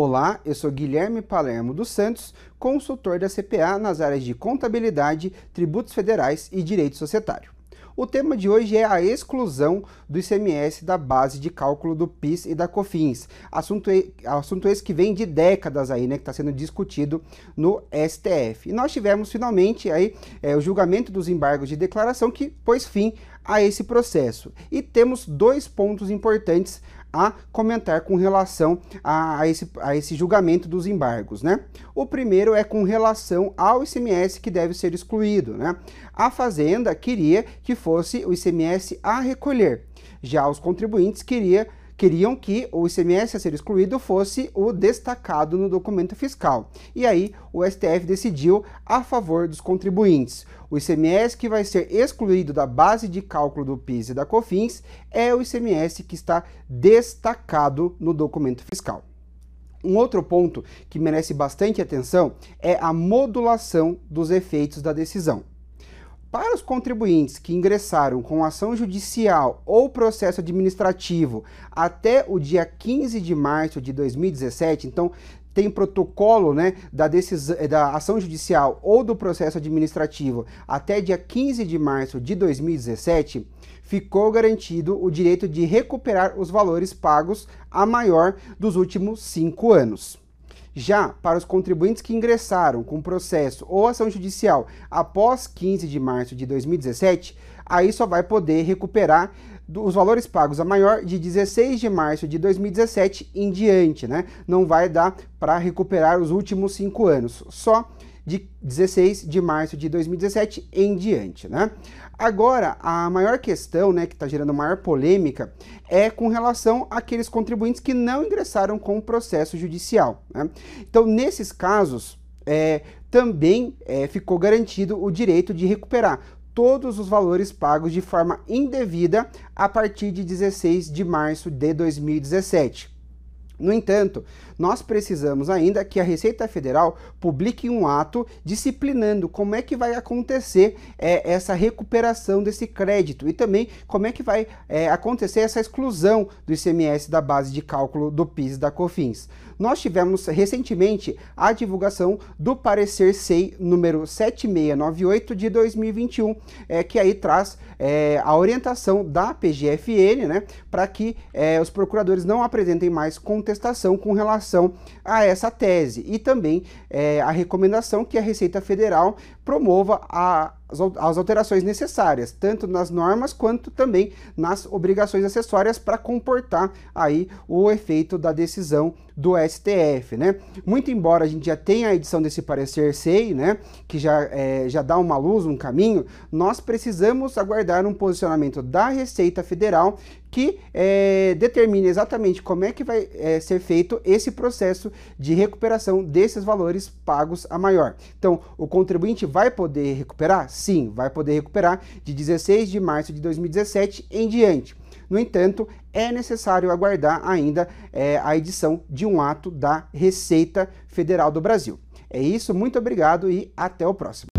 Olá, eu sou Guilherme Palermo dos Santos, consultor da CPA nas áreas de contabilidade, tributos federais e direito societário. O tema de hoje é a exclusão do ICMS da base de cálculo do PIS e da COFINS. Assunto, assunto esse que vem de décadas aí, né, que está sendo discutido no STF. E nós tivemos finalmente aí é, o julgamento dos embargos de declaração que pôs fim a esse processo. E temos dois pontos importantes a comentar com relação a, a, esse, a esse julgamento dos embargos, né? O primeiro é com relação ao ICMS que deve ser excluído, né? A Fazenda queria que fosse o ICMS a recolher, já os contribuintes queria queriam que o ICMS a ser excluído fosse o destacado no documento fiscal. E aí o STF decidiu a favor dos contribuintes. O ICMS que vai ser excluído da base de cálculo do PIS e da COFINS é o ICMS que está destacado no documento fiscal. Um outro ponto que merece bastante atenção é a modulação dos efeitos da decisão. Para os contribuintes que ingressaram com ação judicial ou processo administrativo até o dia 15 de março de 2017, então tem protocolo né, da, da ação judicial ou do processo administrativo até dia 15 de março de 2017, ficou garantido o direito de recuperar os valores pagos a maior dos últimos cinco anos. Já para os contribuintes que ingressaram com processo ou ação judicial após 15 de março de 2017, aí só vai poder recuperar os valores pagos a maior de 16 de março de 2017 em diante, né? Não vai dar para recuperar os últimos cinco anos, só de 16 de março de 2017 em diante, né? Agora, a maior questão, né, que está gerando maior polêmica, é com relação àqueles contribuintes que não ingressaram com o processo judicial. Né? Então, nesses casos, é, também é, ficou garantido o direito de recuperar todos os valores pagos de forma indevida a partir de 16 de março de 2017. No entanto, nós precisamos ainda que a Receita Federal publique um ato disciplinando como é que vai acontecer é, essa recuperação desse crédito e também como é que vai é, acontecer essa exclusão do ICMS da base de cálculo do PIS e da COFINS. Nós tivemos recentemente a divulgação do parecer SEI número 7698 de 2021, é, que aí traz é, a orientação da PGFN né, para que os procuradores não apresentem mais contestação com relação a essa tese. E também é, a recomendação que a Receita Federal promova a, as alterações necessárias, tanto nas normas quanto também nas obrigações acessórias para comportar aí o efeito da decisão do STF, né? Muito embora a gente já tenha a edição desse parecer SEI, né, que já, é, já dá uma luz, um caminho, nós precisamos aguardar um posicionamento da Receita Federal que é, determine exatamente como é que vai é, ser feito esse processo de recuperação desses valores pagos a maior. Então, o contribuinte vai poder recuperar? Sim, vai poder recuperar de 16 de março de 2017 em diante. No entanto, é necessário aguardar ainda é, a edição de um ato da Receita Federal do Brasil. É isso, muito obrigado e até o próximo.